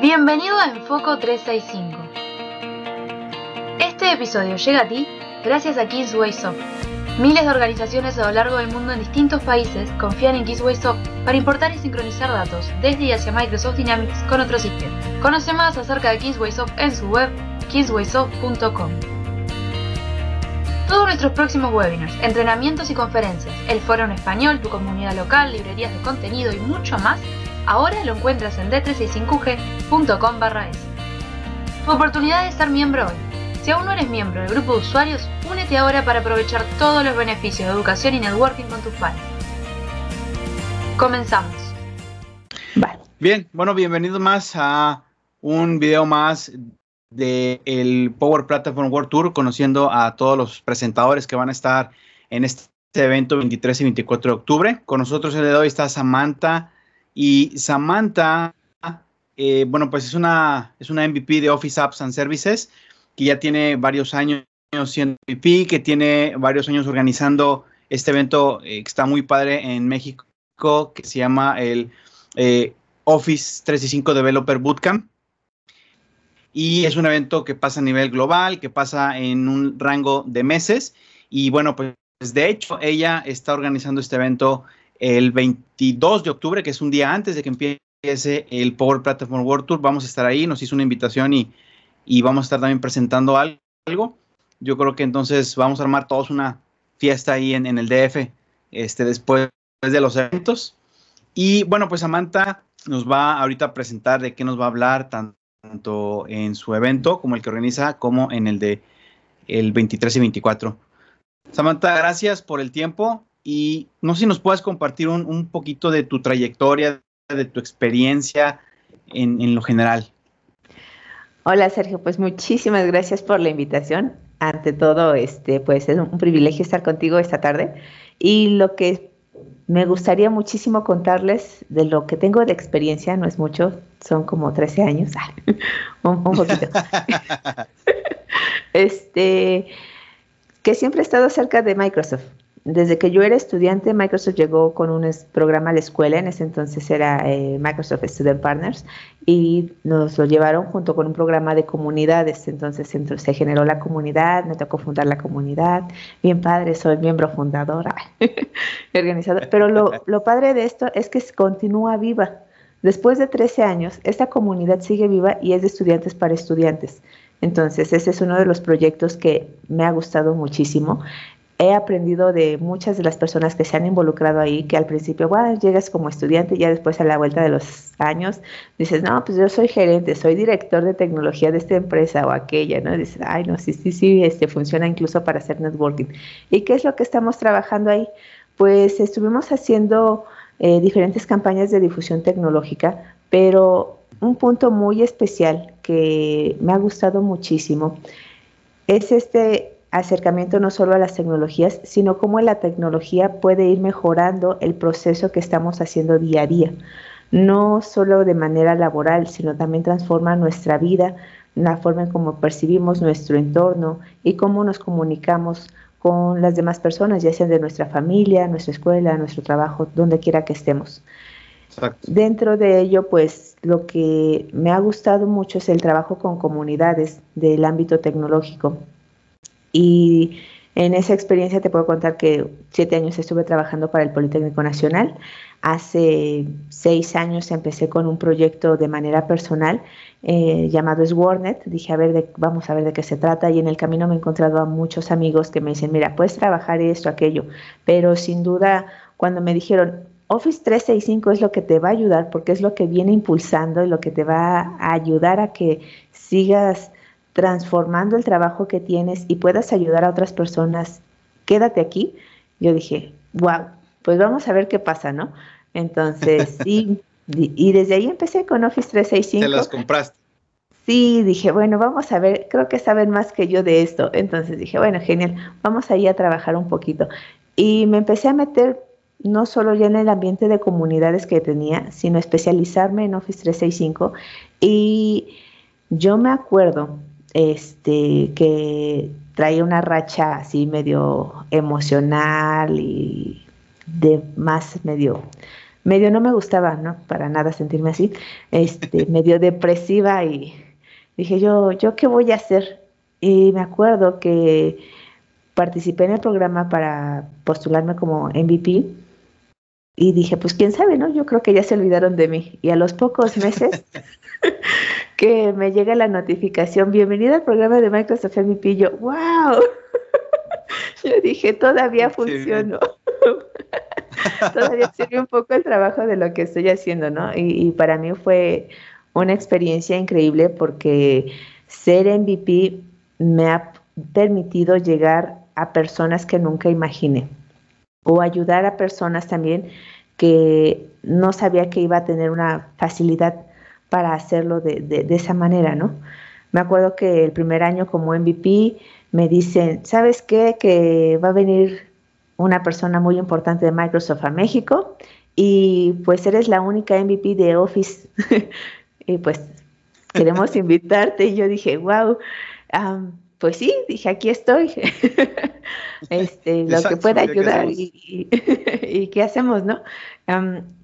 Bienvenido a Enfoco 365. Este episodio llega a ti gracias a KissWaySoft. Miles de organizaciones a lo largo del mundo en distintos países confían en KissWaySoft para importar y sincronizar datos desde y hacia Microsoft Dynamics con otros sistemas. Conoce más acerca de KissWaySoft en su web kisswaysoft.com. Todos nuestros próximos webinars, entrenamientos y conferencias, el foro en español, tu comunidad local, librerías de contenido y mucho más, ahora lo encuentras en d365g.com es. Tu oportunidad de ser miembro hoy. Si aún no eres miembro del grupo de usuarios, únete ahora para aprovechar todos los beneficios de educación y networking con tus pares. Comenzamos. Bien, bueno, bienvenidos más a un video más del Power Platform World Tour, conociendo a todos los presentadores que van a estar en este evento 23 y 24 de octubre. Con nosotros el de hoy está Samantha y Samantha, eh, bueno, pues es una, es una MVP de Office Apps and Services que ya tiene varios años siendo MVP, que tiene varios años organizando este evento eh, que está muy padre en México, que se llama el eh, Office 365 Developer Bootcamp. Y es un evento que pasa a nivel global, que pasa en un rango de meses. Y bueno, pues de hecho, ella está organizando este evento el 22 de octubre, que es un día antes de que empiece el Power Platform World Tour. Vamos a estar ahí, nos hizo una invitación y, y vamos a estar también presentando algo. Yo creo que entonces vamos a armar todos una fiesta ahí en, en el DF este, después de los eventos. Y bueno, pues Samantha nos va ahorita a presentar de qué nos va a hablar tanto en su evento como el que organiza como en el de el 23 y 24. Samantha, gracias por el tiempo y no sé si nos puedes compartir un, un poquito de tu trayectoria, de tu experiencia en, en, lo general. Hola Sergio, pues muchísimas gracias por la invitación. Ante todo, este, pues es un privilegio estar contigo esta tarde. Y lo que me gustaría muchísimo contarles de lo que tengo de experiencia, no es mucho, son como 13 años, un, un poquito. este, que siempre he estado cerca de Microsoft. Desde que yo era estudiante, Microsoft llegó con un programa a la escuela, en ese entonces era eh, Microsoft Student Partners, y nos lo llevaron junto con un programa de comunidades. Entonces se generó la comunidad, me tocó fundar la comunidad. Bien padre, soy miembro fundador, organizador. Pero lo, lo padre de esto es que continúa viva. Después de 13 años, esta comunidad sigue viva y es de estudiantes para estudiantes. Entonces, ese es uno de los proyectos que me ha gustado muchísimo he aprendido de muchas de las personas que se han involucrado ahí, que al principio, bueno, llegas como estudiante y ya después a la vuelta de los años dices, no, pues yo soy gerente, soy director de tecnología de esta empresa o aquella, ¿no? Dices, ay, no, sí, sí, sí, este funciona incluso para hacer networking. ¿Y qué es lo que estamos trabajando ahí? Pues estuvimos haciendo eh, diferentes campañas de difusión tecnológica, pero un punto muy especial que me ha gustado muchísimo es este acercamiento no solo a las tecnologías, sino cómo la tecnología puede ir mejorando el proceso que estamos haciendo día a día. No solo de manera laboral, sino también transforma nuestra vida, la forma en cómo percibimos nuestro entorno y cómo nos comunicamos con las demás personas, ya sean de nuestra familia, nuestra escuela, nuestro trabajo, donde quiera que estemos. Exacto. Dentro de ello, pues lo que me ha gustado mucho es el trabajo con comunidades del ámbito tecnológico. Y en esa experiencia te puedo contar que siete años estuve trabajando para el Politécnico Nacional. Hace seis años empecé con un proyecto de manera personal eh, llamado SWORNET. Dije, a ver, vamos a ver de qué se trata. Y en el camino me he encontrado a muchos amigos que me dicen, mira, puedes trabajar esto, aquello. Pero sin duda, cuando me dijeron, Office 365 es lo que te va a ayudar porque es lo que viene impulsando y lo que te va a ayudar a que sigas transformando el trabajo que tienes y puedas ayudar a otras personas, quédate aquí. Yo dije, wow, pues vamos a ver qué pasa, ¿no? Entonces, sí, y desde ahí empecé con Office 365. ¿Te las compraste? Sí, dije, bueno, vamos a ver, creo que saben más que yo de esto. Entonces dije, bueno, genial, vamos ahí a trabajar un poquito. Y me empecé a meter no solo ya en el ambiente de comunidades que tenía, sino especializarme en Office 365. Y yo me acuerdo este, que traía una racha así medio emocional y de más medio medio no me gustaba, ¿no? Para nada sentirme así, este, medio depresiva y dije yo, ¿yo qué voy a hacer? Y me acuerdo que participé en el programa para postularme como MVP y dije, pues quién sabe, ¿no? Yo creo que ya se olvidaron de mí. Y a los pocos meses que me llega la notificación, bienvenida al programa de Microsoft MVP, y yo, wow. yo dije, todavía funcionó. todavía sirve un poco el trabajo de lo que estoy haciendo, ¿no? Y, y para mí fue una experiencia increíble porque ser MVP me ha permitido llegar a personas que nunca imaginé o ayudar a personas también que no sabía que iba a tener una facilidad para hacerlo de, esa manera, ¿no? Me acuerdo que el primer año como MVP me dicen, ¿sabes qué? Que va a venir una persona muy importante de Microsoft a México y pues eres la única MVP de Office y pues queremos invitarte y yo dije, wow, pues sí, dije, aquí estoy, este, lo que pueda ayudar y, qué hacemos, ¿no?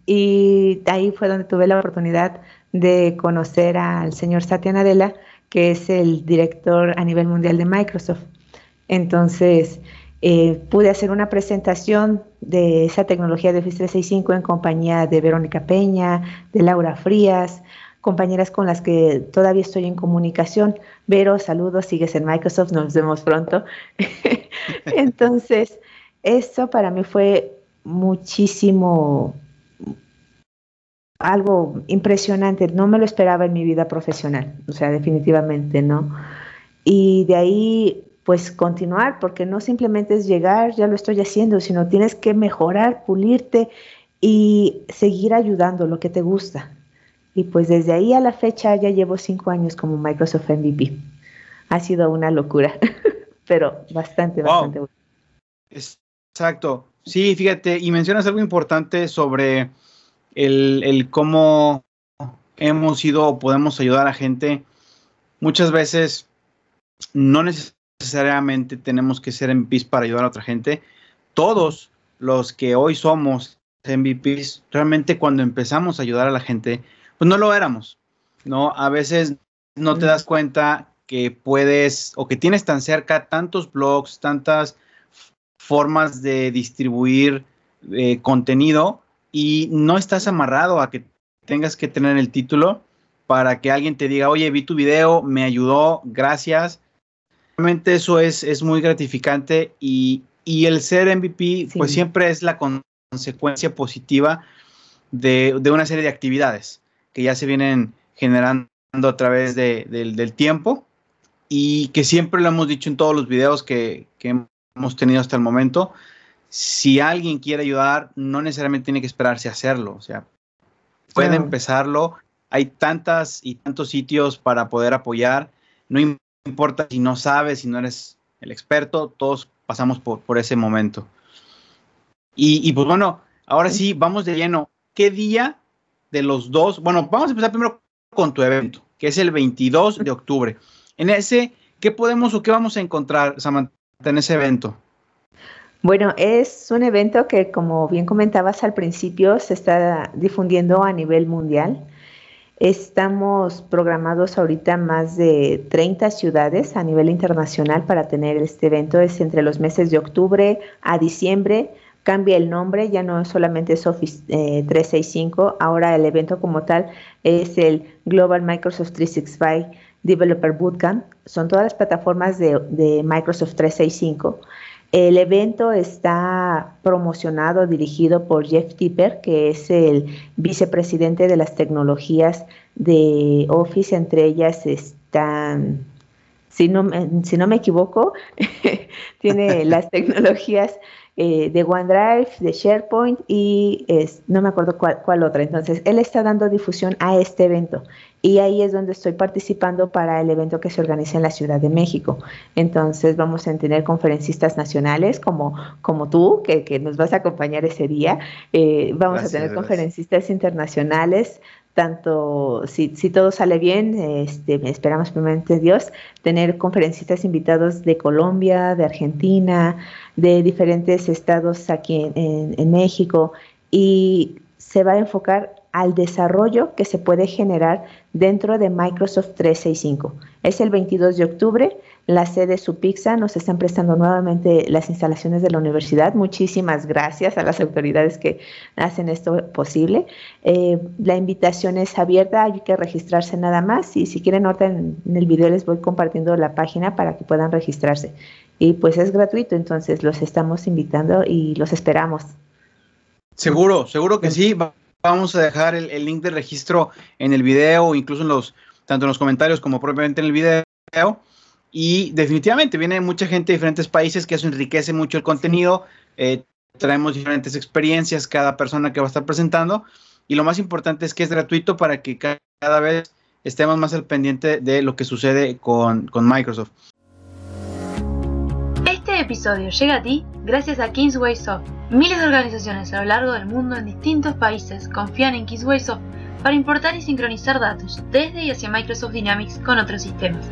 y ahí fue donde tuve la oportunidad de conocer al señor Satya Nadella, que es el director a nivel mundial de Microsoft. Entonces, eh, pude hacer una presentación de esa tecnología de Office 365 en compañía de Verónica Peña, de Laura Frías, compañeras con las que todavía estoy en comunicación. Vero, saludos, sigues en Microsoft, nos vemos pronto. Entonces, eso para mí fue muchísimo, algo impresionante, no me lo esperaba en mi vida profesional, o sea, definitivamente no. Y de ahí, pues continuar, porque no simplemente es llegar, ya lo estoy haciendo, sino tienes que mejorar, pulirte y seguir ayudando lo que te gusta. Y pues desde ahí a la fecha ya llevo cinco años como Microsoft MVP. Ha sido una locura, pero bastante, bastante. Exacto. Sí, fíjate, y mencionas algo importante sobre el, cómo hemos ido o podemos ayudar a gente. Muchas veces no necesariamente tenemos que ser MVPs para ayudar a otra gente. Todos los que hoy somos MVPs, realmente cuando empezamos a ayudar a la gente, pues no lo éramos, ¿no? A veces no te das cuenta que puedes o que tienes tan cerca tantos blogs, tantas formas de distribuir eh, contenido y no estás amarrado a que tengas que tener el título para que alguien te diga, oye, vi tu video, me ayudó, gracias. Realmente eso es, es muy gratificante y, el ser MVP pues siempre es la consecuencia positiva de, de, una serie de actividades que ya se vienen generando a través del tiempo y que siempre lo hemos dicho en todos los videos que, hemos tenido hasta el momento. Si alguien quiere ayudar, no necesariamente tiene que esperarse a hacerlo. O sea, puede empezarlo. Hay tantas y tantos sitios para poder apoyar. No importa si no sabes, si no eres el experto, todos pasamos por, por ese momento. Y, y, pues bueno, ahora sí, vamos de lleno. ¿Qué día de los dos. Bueno, vamos a empezar primero con tu evento, que es el 22 de octubre. En ese, ¿qué podemos o qué vamos a encontrar, Samantha, en ese evento? Bueno, es un evento que, como bien comentabas al principio, se está difundiendo a nivel mundial. Estamos programados ahorita más de 30 ciudades a nivel internacional para tener este evento. Es entre los meses de octubre a diciembre cambia el nombre, ya no solamente es Office 365, eh, ahora el evento como tal es el Global Microsoft 365 Developer Bootcamp, son todas las plataformas de, de Microsoft 365. El evento está promocionado, dirigido por Jeff Tipper, que es el vicepresidente de las tecnologías de Office, entre ellas están, si no, si no me equivoco, tiene las tecnologías eh, de OneDrive, de SharePoint y es, no me acuerdo cuál, cuál, otra. Entonces, él está dando difusión a este evento y ahí es donde estoy participando para el evento que se organiza en la Ciudad de México. Entonces, vamos a tener conferencistas nacionales como, como tú, que, que nos vas a acompañar ese día. Eh, vamos a tener conferencistas internacionales, tanto si, si, todo sale bien, este, esperamos primeramente Dios, tener conferencistas invitados de Colombia, de Argentina, de diferentes estados aquí en, México y se va a enfocar al desarrollo que se puede generar dentro de Microsoft 365. Es el 22 de octubre, la sede Supixa nos están prestando nuevamente las instalaciones de la universidad. Muchísimas gracias a las autoridades que hacen esto posible. Eh, la invitación es abierta, hay que registrarse nada más y si quieren ahorita en, en el video les voy compartiendo la página para que puedan registrarse. Y pues es gratuito, entonces los estamos invitando y los esperamos. Seguro, seguro que sí. Vamos a dejar el, link de registro en el video, incluso en los, tanto en los comentarios como propiamente en el video. Y definitivamente viene mucha gente de diferentes países que eso enriquece mucho el contenido. Eh, traemos diferentes experiencias cada persona que va a estar presentando. Y lo más importante es que es gratuito para que cada vez estemos más al pendiente de lo que sucede con, con Microsoft. Este episodio llega a ti gracias a Kingsway Soft. Miles de organizaciones a lo largo del mundo en distintos países confían en Kingsway Soft para importar y sincronizar datos desde y hacia Microsoft Dynamics con otros sistemas.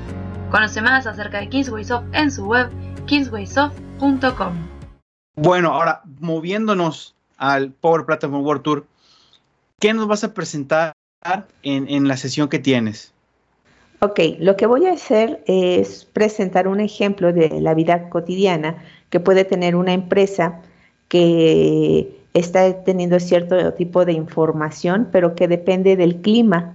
Conoce más acerca de Kingsway Soft en su web kingswaysoft.com. Bueno, ahora moviéndonos al Power Platform World Tour, ¿qué nos vas a presentar en, en la sesión que tienes? Ok, lo que voy a hacer es presentar un ejemplo de la vida cotidiana que puede tener una empresa que está teniendo cierto tipo de información, pero que depende del clima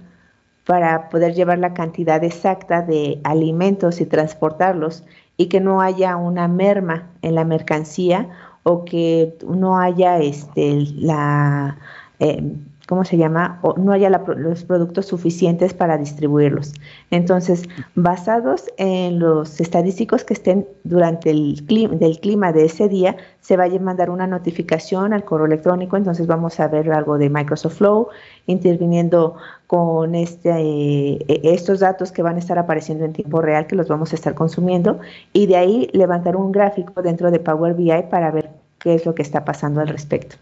para poder llevar la cantidad exacta de alimentos y transportarlos y que no haya una merma en la mercancía o que no haya este, la, eh, ¿cómo se llama? O no haya los productos suficientes para distribuirlos. Entonces, basados en los estadísticos que estén durante el clima, del clima de ese día, se va a mandar una notificación al correo electrónico. Entonces, vamos a ver algo de Microsoft Flow, interviniendo con este, eh, estos datos que van a estar apareciendo en tiempo real, que los vamos a estar consumiendo, y de ahí levantar un gráfico dentro de Power BI para ver qué es lo que está pasando al respecto.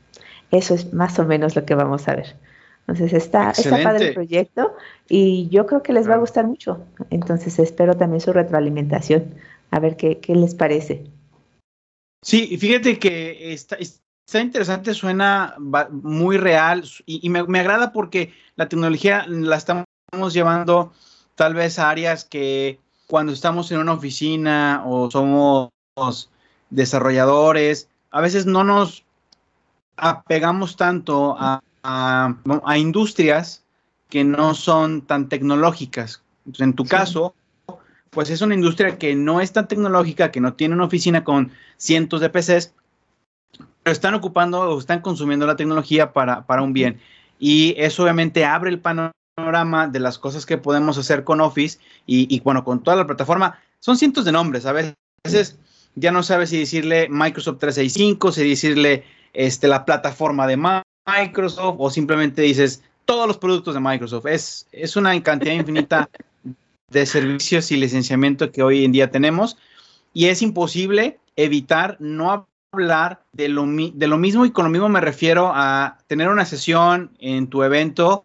Eso es más o menos lo que vamos a ver. Entonces está, está padre el proyecto y yo creo que les va a gustar mucho. Entonces espero también su retroalimentación, a ver qué, qué les parece. Sí, fíjate que está, está interesante, suena muy real y, me, me, agrada porque la tecnología la estamos llevando tal vez a áreas que cuando estamos en una oficina o somos desarrolladores, a veces no nos apegamos tanto a, industrias que no son tan tecnológicas. en tu caso, pues es una industria que no es tan tecnológica, que no tiene una oficina con cientos de PCs, pero están ocupando o están consumiendo la tecnología para, un bien. Y eso obviamente abre el panorama de las cosas que podemos hacer con Office y, y bueno, con toda la plataforma. Son cientos de nombres, a veces ya no sabes si decirle Microsoft 365, si decirle este, la plataforma de Microsoft o simplemente dices todos los productos de Microsoft. Es, es una cantidad infinita de servicios y licenciamiento que hoy en día tenemos y es imposible evitar no hablar de lo, de lo mismo y con lo mismo me refiero a tener una sesión en tu evento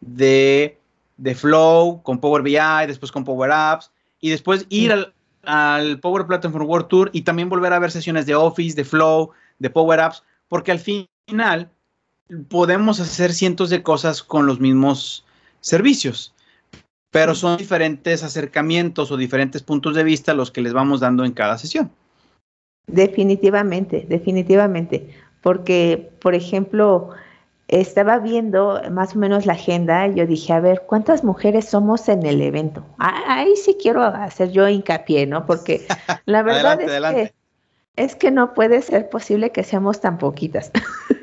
de, de Flow con Power BI, después con Power Apps y después ir al, al Power Platform World Tour y también volver a ver sesiones de Office, de Flow, de Power Apps, porque al final podemos hacer cientos de cosas con los mismos servicios, pero son diferentes acercamientos o diferentes puntos de vista los que les vamos dando en cada sesión. Definitivamente, definitivamente, porque, por ejemplo, estaba viendo más o menos la agenda y yo dije, a ver, ¿cuántas mujeres somos en el evento? Ah, ahí sí quiero hacer yo hincapié, ¿no? Porque la verdad es que es que no puede ser posible que seamos tan poquitas.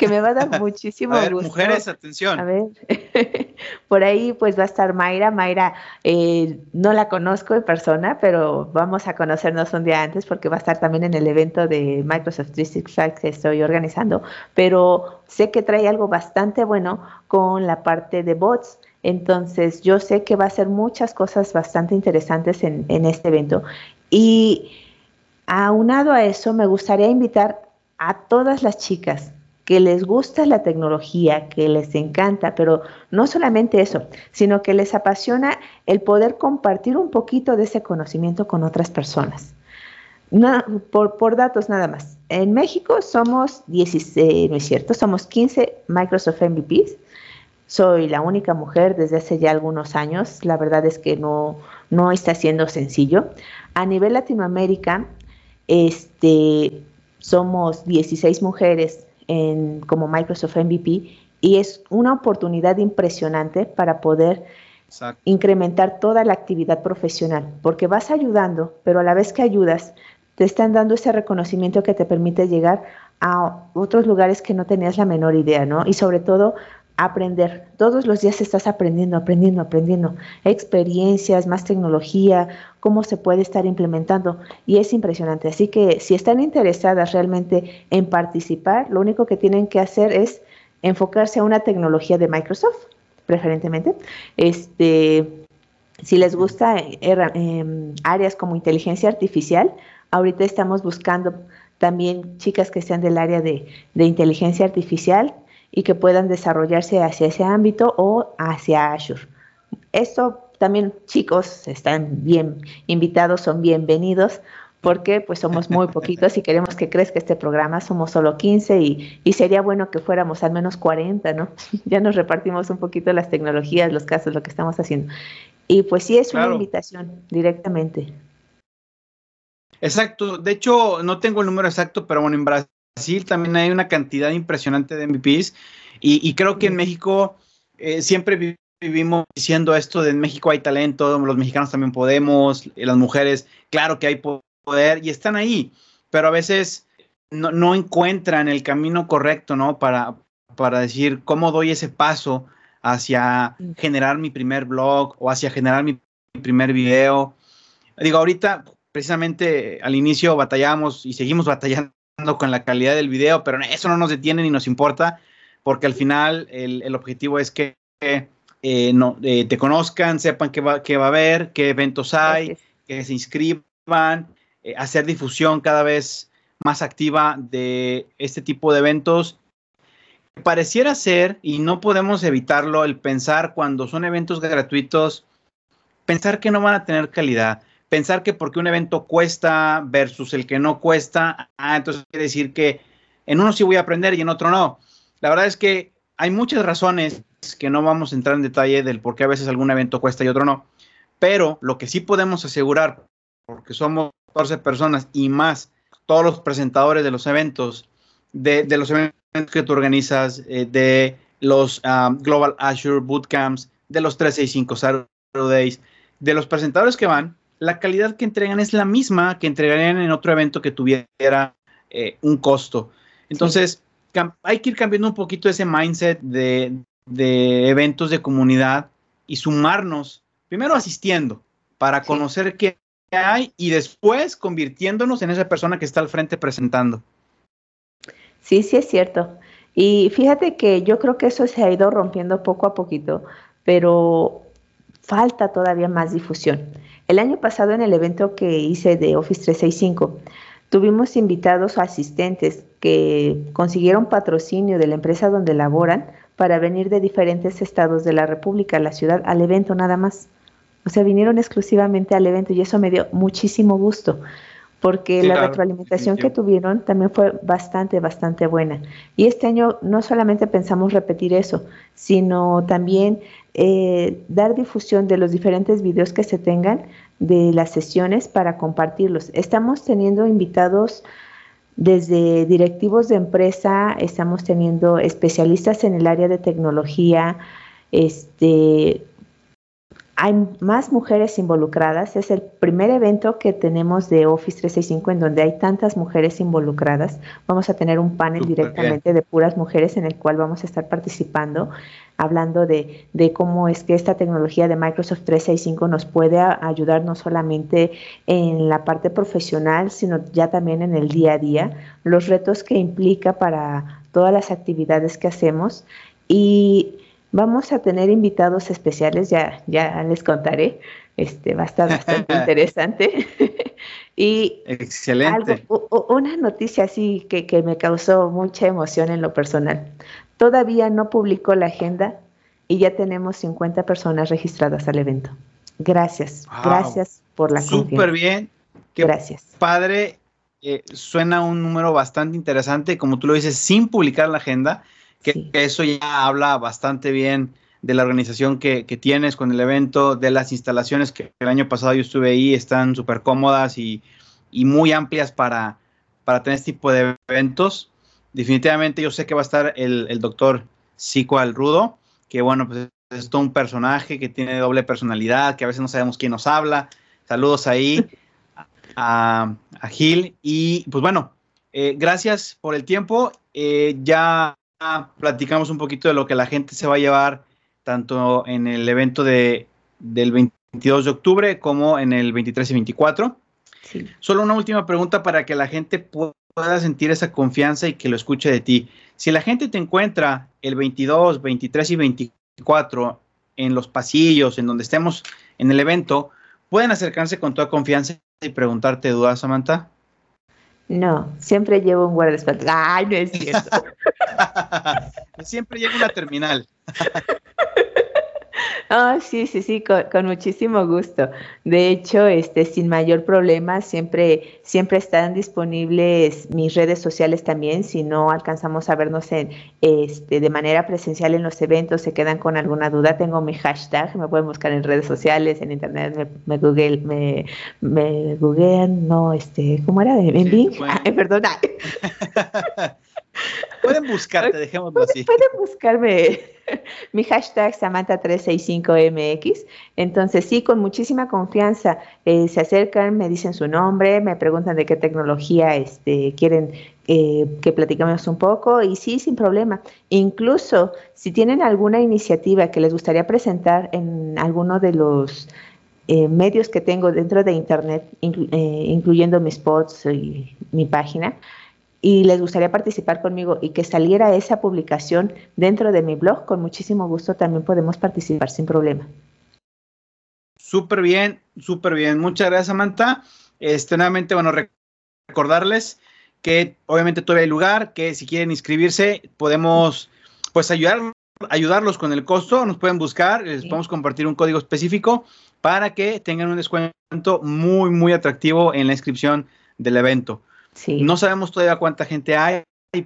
que me va a dar muchísimo a ver, Mujeres, atención. A ver, por ahí pues va a estar Mayra. Mayra eh, no la conozco en persona, pero vamos a conocernos un día antes porque va a estar también en el evento de Microsoft 365 que estoy organizando. Pero sé que trae algo bastante bueno con la parte de bots. Entonces yo sé que va a hacer muchas cosas bastante interesantes en, en este evento. Y Aunado a eso, me gustaría invitar a todas las chicas que les gusta la tecnología, que les encanta, pero no solamente eso, sino que les apasiona el poder compartir un poquito de ese conocimiento con otras personas. por, por, datos nada más. En México somos 16, no es cierto, somos 15 Microsoft MVPs. Soy la única mujer desde hace ya algunos años. La verdad es que no, no está siendo sencillo. A nivel Latinoamérica, este, somos 16 mujeres en, como Microsoft MVP y es una oportunidad impresionante para poder incrementar toda la actividad profesional, porque vas ayudando, pero a la vez que ayudas, te están dando ese reconocimiento que te permite llegar a otros lugares que no tenías la menor idea, ¿no? Y sobre todo aprender. Todos los días estás aprendiendo, aprendiendo, aprendiendo. Experiencias, más tecnología, cómo se puede estar implementando. Y es impresionante. Así que si están interesadas realmente en participar, lo único que tienen que hacer es enfocarse a una tecnología de Microsoft, preferentemente. Este, si les gusta eh, em, áreas como inteligencia artificial, ahorita estamos buscando también chicas que sean del área de, de inteligencia artificial y que puedan desarrollarse hacia ese ámbito o hacia Azure. Esto también, chicos, están bien invitados, son bienvenidos, porque pues somos muy poquitos y queremos que crezca este programa, somos solo 15 y, y, sería bueno que fuéramos al menos 40, ¿no? ya nos repartimos un poquito las tecnologías, los casos, lo que estamos haciendo. Y pues sí es una invitación directamente. Exacto, de hecho no tengo el número exacto, pero bueno, en Brasil también hay una cantidad impresionante de MVPs y, creo que en México eh, siempre vivimos diciendo esto de en México hay talento, los mexicanos también podemos, las mujeres, claro que hay poder y están ahí, pero a veces no, encuentran el camino correcto, ¿no? Para, para decir cómo doy ese paso hacia generar mi primer blog o hacia generar mi primer video. Digo, ahorita precisamente al inicio batallamos y seguimos batallando con la calidad del video, pero eso no nos detiene ni nos importa, porque al final el, objetivo es que eh, no, eh, te conozcan, sepan qué va, qué va a haber, qué eventos hay, que se inscriban, eh, hacer difusión cada vez más activa de este tipo de eventos. Pareciera ser, y no podemos evitarlo, el pensar cuando son eventos gratuitos, pensar que no van a tener calidad pensar que porque un evento cuesta versus el que no cuesta, ah, entonces quiere decir que en uno sí voy a aprender y en otro no. La verdad es que hay muchas razones que no vamos a entrar en detalle del por qué a veces algún evento cuesta y otro no, pero lo que sí podemos asegurar, porque somos 14 personas y más todos los presentadores de los eventos, de, los eventos que tú organizas, eh, de los um, Global Azure Bootcamps, de los 365 Saturdays, de los presentadores que van, la calidad que entregan es la misma que entregarían en otro evento que tuviera eh, un costo. Entonces, hay que ir cambiando un poquito ese mindset de, eventos de comunidad y sumarnos, primero asistiendo para conocer qué hay y después convirtiéndonos en esa persona que está al frente presentando. Sí, sí es cierto. Y fíjate que yo creo que eso se ha ido rompiendo poco a poquito, pero falta todavía más difusión. El año pasado en el evento que hice de Office 365, tuvimos invitados o asistentes que consiguieron patrocinio de la empresa donde laboran para venir de diferentes estados de la República, la ciudad, al evento nada más. O sea, vinieron exclusivamente al evento y eso me dio muchísimo gusto porque la retroalimentación que tuvieron también fue bastante, bastante buena. Y este año no solamente pensamos repetir eso, sino también eh, dar difusión de los diferentes videos que se tengan de las sesiones para compartirlos. Estamos teniendo invitados desde directivos de empresa, estamos teniendo especialistas en el área de tecnología, este, hay más mujeres involucradas. Es el primer evento que tenemos de Office 365 en donde hay tantas mujeres involucradas. Vamos a tener un panel directamente de puras mujeres en el cual vamos a estar participando, hablando de, de, cómo es que esta tecnología de Microsoft 365 nos puede ayudar no solamente en la parte profesional, sino ya también en el día a día, los retos que implica para todas las actividades que hacemos. Y Vamos a tener invitados especiales, ya, ya les contaré. Este, va a estar bastante interesante. y Excelente. una noticia así que, que, me causó mucha emoción en lo personal. Todavía no publicó la agenda y ya tenemos 50 personas registradas al evento. Gracias, gracias por la Súper bien. Gracias. Padre, eh, suena un número bastante interesante, como tú lo dices, sin publicar la agenda, que, eso ya habla bastante bien de la organización que, tienes con el evento, de las instalaciones que el año pasado yo estuve ahí, están súper cómodas y, muy amplias para, para tener este tipo de eventos. Definitivamente yo sé que va a estar el, el doctor Sico Al Rudo, que bueno, pues es todo un personaje que tiene doble personalidad, que a veces no sabemos quién nos habla. Saludos ahí a, Gil. Y pues bueno, eh, gracias por el tiempo. Eh, ya platicamos un poquito de lo que la gente se va a llevar tanto en el evento de, del 22 de octubre como en el 23 y 24. Solo una última pregunta para que la gente pueda sentir esa confianza y que lo escuche de ti. Si la gente te encuentra el 22, 23 y 24 en los pasillos, en donde estemos en el evento, pueden acercarse con toda confianza y preguntarte dudas, Samantha. No, siempre llevo un guardaespaldas. Ay, no es cierto. siempre llevo una terminal. Ah, sí, sí, sí, con, muchísimo gusto. De hecho, este, sin mayor problema, siempre, siempre están disponibles mis redes sociales también. Si no alcanzamos a vernos en, este, de manera presencial en los eventos, se quedan con alguna duda, tengo mi hashtag, me pueden buscar en redes sociales, en internet, me, me google, me, me googlean, no, este, ¿cómo era? ¿En Bing? Perdona. Pueden buscarte, dejémoslo así. Pueden buscarme mi hashtag Samantha365MX. Entonces, sí, con muchísima confianza eh, se acercan, me dicen su nombre, me preguntan de qué tecnología este, quieren eh, que platicemos un poco y sí, sin problema. Incluso si tienen alguna iniciativa que les gustaría presentar en alguno de los eh, medios que tengo dentro de Internet, incluyendo mis spots y mi página, y les gustaría participar conmigo y que saliera esa publicación dentro de mi blog, con muchísimo gusto también podemos participar sin problema. Súper bien, súper bien. Muchas gracias, Samantha. Este, nuevamente, bueno, recordarles que obviamente todavía hay lugar, que si quieren inscribirse, podemos pues ayudar, ayudarlos con el costo, nos pueden buscar, les podemos compartir un código específico para que tengan un descuento muy, muy atractivo en la inscripción del evento. No sabemos todavía cuánta gente hay,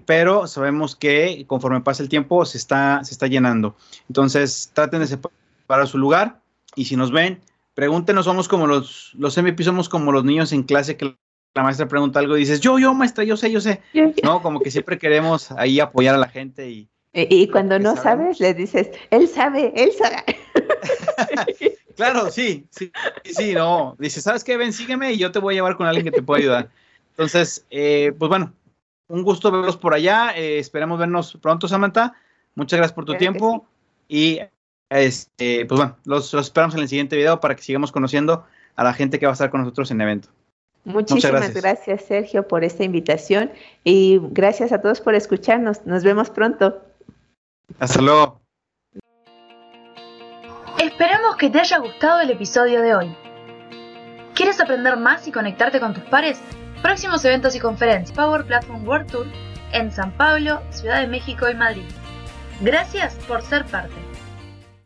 pero sabemos que conforme pasa el tiempo se está, se está llenando. Entonces, traten de separar su lugar y si nos ven, pregúntenos, somos como los, los MVP, somos como los niños en clase que la maestra pregunta algo y dices, yo, yo, maestra, yo sé, yo sé. No, como que siempre queremos ahí apoyar a la gente y... Y, cuando no sabes, le dices, él sabe, él sabe. claro, sí, sí, sí, no. Dices, ¿sabes qué? Ven, sígueme y yo te voy a llevar con alguien que te pueda ayudar. Entonces, eh, pues bueno, un gusto verlos por allá. Eh, esperamos vernos pronto, Samantha. Muchas gracias por tu tiempo. Y este, pues bueno, los, esperamos en el siguiente video para que sigamos conociendo a la gente que va a estar con nosotros en el evento. Muchísimas gracias. Sergio, por esta invitación y gracias a todos por escucharnos. Nos vemos pronto. Hasta luego. Esperamos que te haya gustado el episodio de hoy. ¿Quieres aprender más y conectarte con tus pares? Próximos eventos y conferencias. Power Platform World Tour en San Pablo, Ciudad de México y Madrid. Gracias por ser parte.